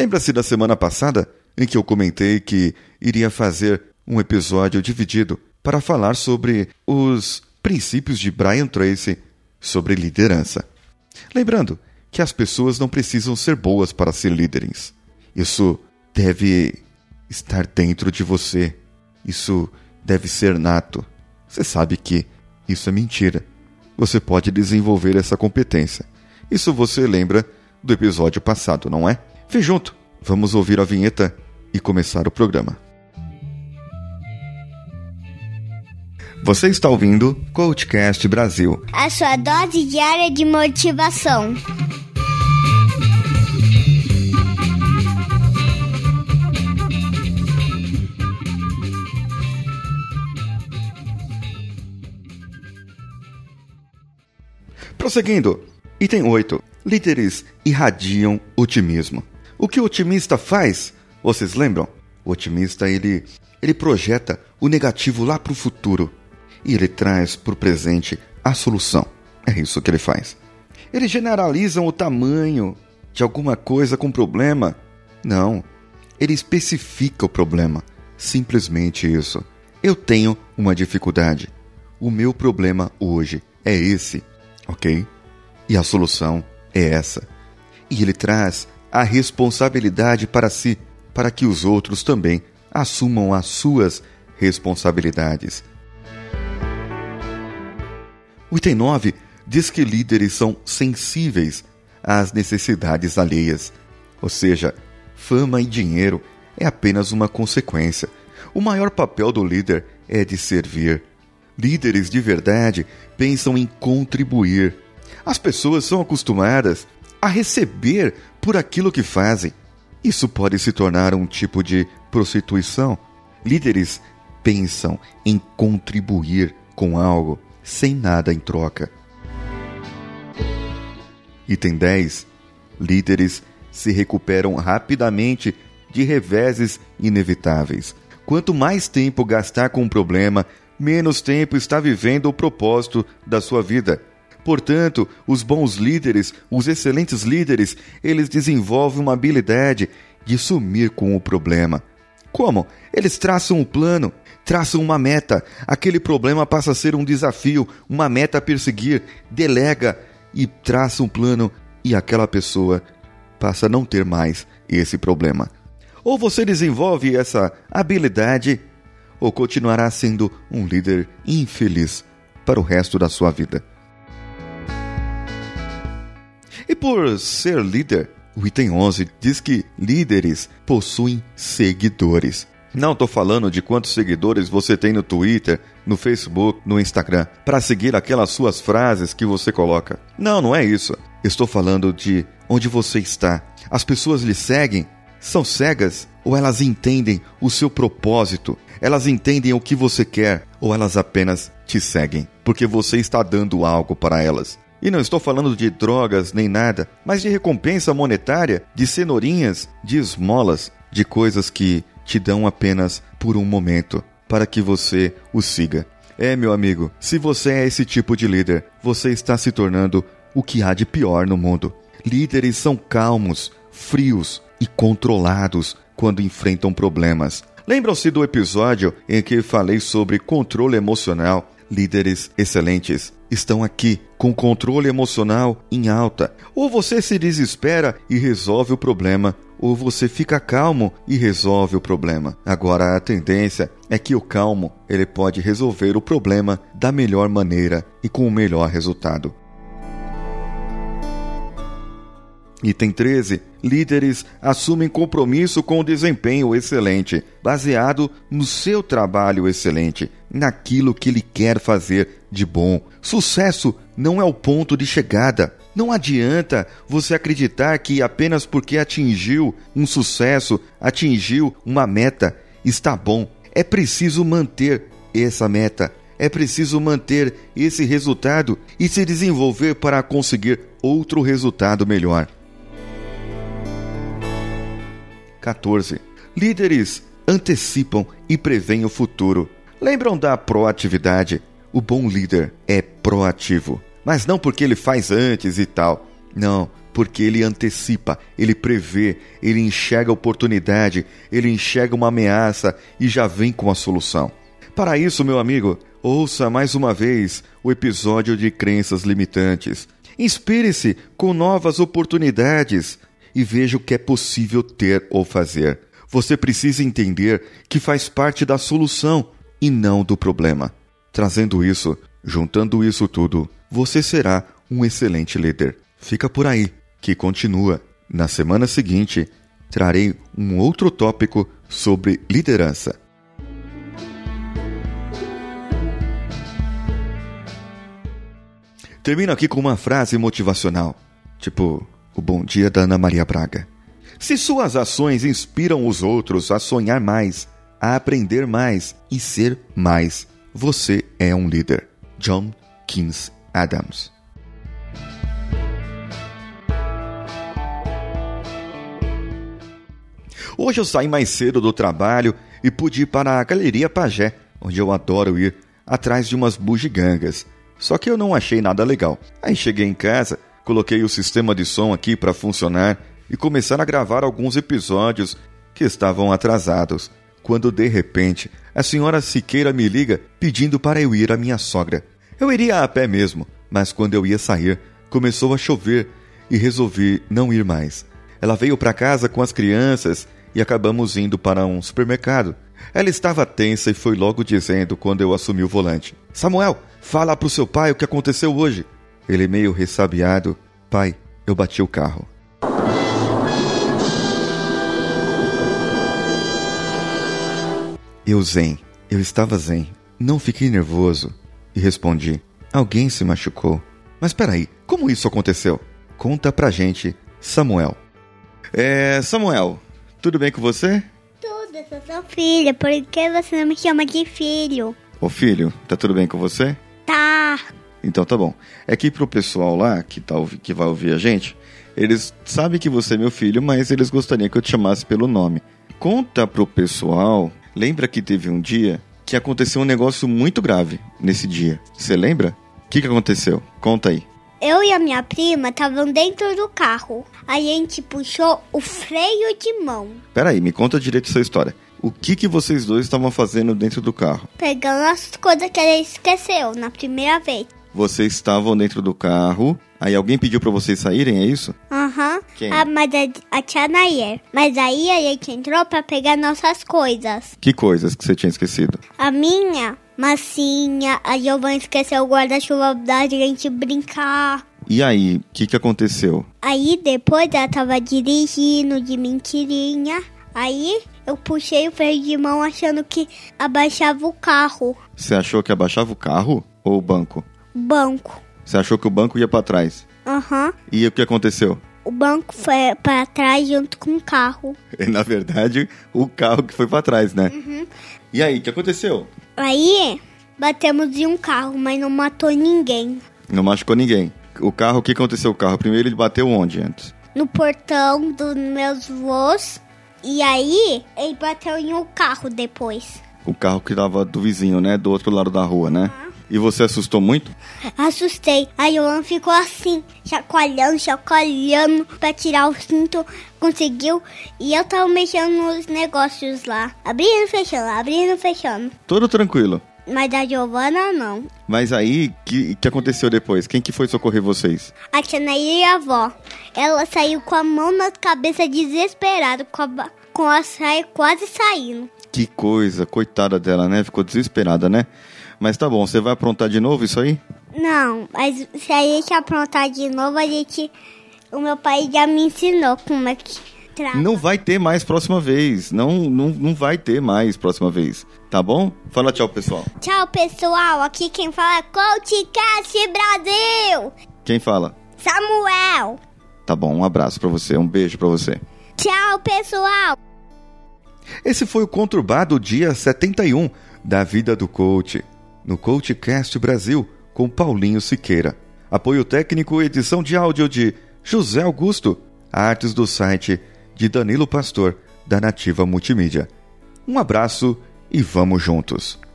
Lembra-se da semana passada em que eu comentei que iria fazer um episódio dividido para falar sobre os princípios de Brian Tracy sobre liderança. Lembrando que as pessoas não precisam ser boas para ser líderes. Isso deve estar dentro de você. Isso deve ser nato. Você sabe que isso é mentira. Você pode desenvolver essa competência. Isso você lembra do episódio passado, não é? Vem junto, vamos ouvir a vinheta e começar o programa. Você está ouvindo Coachcast Brasil a sua dose diária de motivação. Prosseguindo, item 8. Líderes irradiam otimismo. O que o otimista faz? Vocês lembram? O otimista ele, ele projeta o negativo lá para o futuro e ele traz para o presente a solução. É isso que ele faz. Eles generalizam o tamanho de alguma coisa com problema. Não. Ele especifica o problema. Simplesmente isso. Eu tenho uma dificuldade. O meu problema hoje é esse, ok? E a solução é essa. E ele traz a responsabilidade para si, para que os outros também assumam as suas responsabilidades. O item 9 diz que líderes são sensíveis às necessidades alheias, ou seja, fama e dinheiro é apenas uma consequência. O maior papel do líder é de servir. Líderes de verdade pensam em contribuir. As pessoas são acostumadas a receber por aquilo que fazem. Isso pode se tornar um tipo de prostituição. Líderes pensam em contribuir com algo sem nada em troca. Item 10. Líderes se recuperam rapidamente de reveses inevitáveis. Quanto mais tempo gastar com um problema, menos tempo está vivendo o propósito da sua vida. Portanto, os bons líderes, os excelentes líderes, eles desenvolvem uma habilidade de sumir com o problema. Como? Eles traçam um plano, traçam uma meta. Aquele problema passa a ser um desafio, uma meta a perseguir. Delega e traça um plano e aquela pessoa passa a não ter mais esse problema. Ou você desenvolve essa habilidade, ou continuará sendo um líder infeliz para o resto da sua vida. E por ser líder, o item 11 diz que líderes possuem seguidores. Não estou falando de quantos seguidores você tem no Twitter, no Facebook, no Instagram, para seguir aquelas suas frases que você coloca. Não, não é isso. Estou falando de onde você está. As pessoas lhe seguem? São cegas? Ou elas entendem o seu propósito? Elas entendem o que você quer? Ou elas apenas te seguem? Porque você está dando algo para elas. E não estou falando de drogas nem nada, mas de recompensa monetária, de cenourinhas, de esmolas, de coisas que te dão apenas por um momento para que você o siga. É, meu amigo, se você é esse tipo de líder, você está se tornando o que há de pior no mundo. Líderes são calmos, frios e controlados quando enfrentam problemas. Lembram-se do episódio em que falei sobre controle emocional? Líderes excelentes estão aqui com controle emocional em alta. Ou você se desespera e resolve o problema, ou você fica calmo e resolve o problema. Agora a tendência é que o calmo, ele pode resolver o problema da melhor maneira e com o melhor resultado. Item 13. Líderes assumem compromisso com o desempenho excelente, baseado no seu trabalho excelente, naquilo que ele quer fazer de bom. Sucesso não é o ponto de chegada. Não adianta você acreditar que apenas porque atingiu um sucesso, atingiu uma meta, está bom. É preciso manter essa meta. É preciso manter esse resultado e se desenvolver para conseguir outro resultado melhor. 14. Líderes antecipam e preveem o futuro. Lembram da proatividade? O bom líder é proativo, mas não porque ele faz antes e tal. Não, porque ele antecipa, ele prevê, ele enxerga oportunidade, ele enxerga uma ameaça e já vem com a solução. Para isso, meu amigo, ouça mais uma vez o episódio de Crenças Limitantes. Inspire-se com novas oportunidades e veja o que é possível ter ou fazer. Você precisa entender que faz parte da solução e não do problema. Trazendo isso, juntando isso tudo, você será um excelente líder. Fica por aí, que continua. Na semana seguinte, trarei um outro tópico sobre liderança. Termino aqui com uma frase motivacional, tipo o bom dia da Ana Maria Braga. Se suas ações inspiram os outros a sonhar mais, a aprender mais e ser mais, você é um líder. John Kings Adams. Hoje eu saí mais cedo do trabalho e pude ir para a Galeria Pajé, onde eu adoro ir, atrás de umas bugigangas. Só que eu não achei nada legal. Aí cheguei em casa, coloquei o sistema de som aqui para funcionar e começar a gravar alguns episódios que estavam atrasados. Quando de repente a senhora Siqueira me liga pedindo para eu ir à minha sogra. Eu iria a pé mesmo, mas quando eu ia sair, começou a chover e resolvi não ir mais. Ela veio para casa com as crianças e acabamos indo para um supermercado. Ela estava tensa e foi logo dizendo quando eu assumi o volante: Samuel, fala pro seu pai o que aconteceu hoje. Ele, meio ressabiado: Pai, eu bati o carro. Eu zen, eu estava zen, não fiquei nervoso e respondi: Alguém se machucou. Mas peraí, como isso aconteceu? Conta pra gente, Samuel. É, Samuel, tudo bem com você? Tudo, eu sou seu filho. Por que você não me chama de filho? Ô filho, tá tudo bem com você? Tá. Então tá bom. É que pro pessoal lá que, tá, que vai ouvir a gente, eles sabem que você é meu filho, mas eles gostariam que eu te chamasse pelo nome. Conta pro pessoal. Lembra que teve um dia que aconteceu um negócio muito grave nesse dia? Você lembra? O que, que aconteceu? Conta aí. Eu e a minha prima estavam dentro do carro. A gente puxou o freio de mão. Peraí, me conta direito essa história. O que, que vocês dois estavam fazendo dentro do carro? Pegando as coisas que ele esqueceu na primeira vez. Vocês estavam dentro do carro, aí alguém pediu pra vocês saírem, é isso? Aham. Quem? Ah, mas a, a tia Nair. Mas aí a gente entrou pra pegar nossas coisas. Que coisas que você tinha esquecido? A minha, massinha. A Giovanna esqueceu o guarda-chuva da gente brincar. E aí, o que, que aconteceu? Aí depois ela tava dirigindo de mentirinha. Aí eu puxei o freio de mão achando que abaixava o carro. Você achou que abaixava o carro ou o banco? Banco. Você achou que o banco ia pra trás? Aham. E o que aconteceu? O banco foi para trás junto com o carro. Na verdade, o carro que foi pra trás, né? E aí, o que aconteceu? Aí batemos em um carro, mas não matou ninguém. Não machucou ninguém. O carro, o que aconteceu com o carro? Primeiro ele bateu onde antes? No portão dos meus voos. E aí ele bateu em um carro depois. O carro que tava do vizinho, né? Do outro lado da rua, né? E você assustou muito? Assustei. A Yolan ficou assim, chacoalhando, chacoalhando pra tirar o cinto. Conseguiu. E eu tava mexendo nos negócios lá. Abrindo, fechando, abrindo, fechando. Tudo tranquilo. Mas a Giovana não. Mas aí, o que, que aconteceu depois? Quem que foi socorrer vocês? A tia Nair e a avó. Ela saiu com a mão na cabeça desesperada, com a, com a saia quase saindo. Que coisa, coitada dela, né? Ficou desesperada, né? Mas tá bom, você vai aprontar de novo isso aí? Não, mas se a gente aprontar de novo, a gente. O meu pai já me ensinou como é que trava. Não vai ter mais próxima vez. Não, não, não vai ter mais próxima vez. Tá bom? Fala tchau, pessoal. Tchau, pessoal. Aqui quem fala é CoachCast Brasil. Quem fala? Samuel. Tá bom, um abraço pra você, um beijo pra você. Tchau, pessoal. Esse foi o Conturbado Dia 71 da Vida do Coach, no CoachCast Brasil, com Paulinho Siqueira. Apoio técnico e edição de áudio de José Augusto. Artes do site de Danilo Pastor, da Nativa Multimídia. Um abraço e vamos juntos!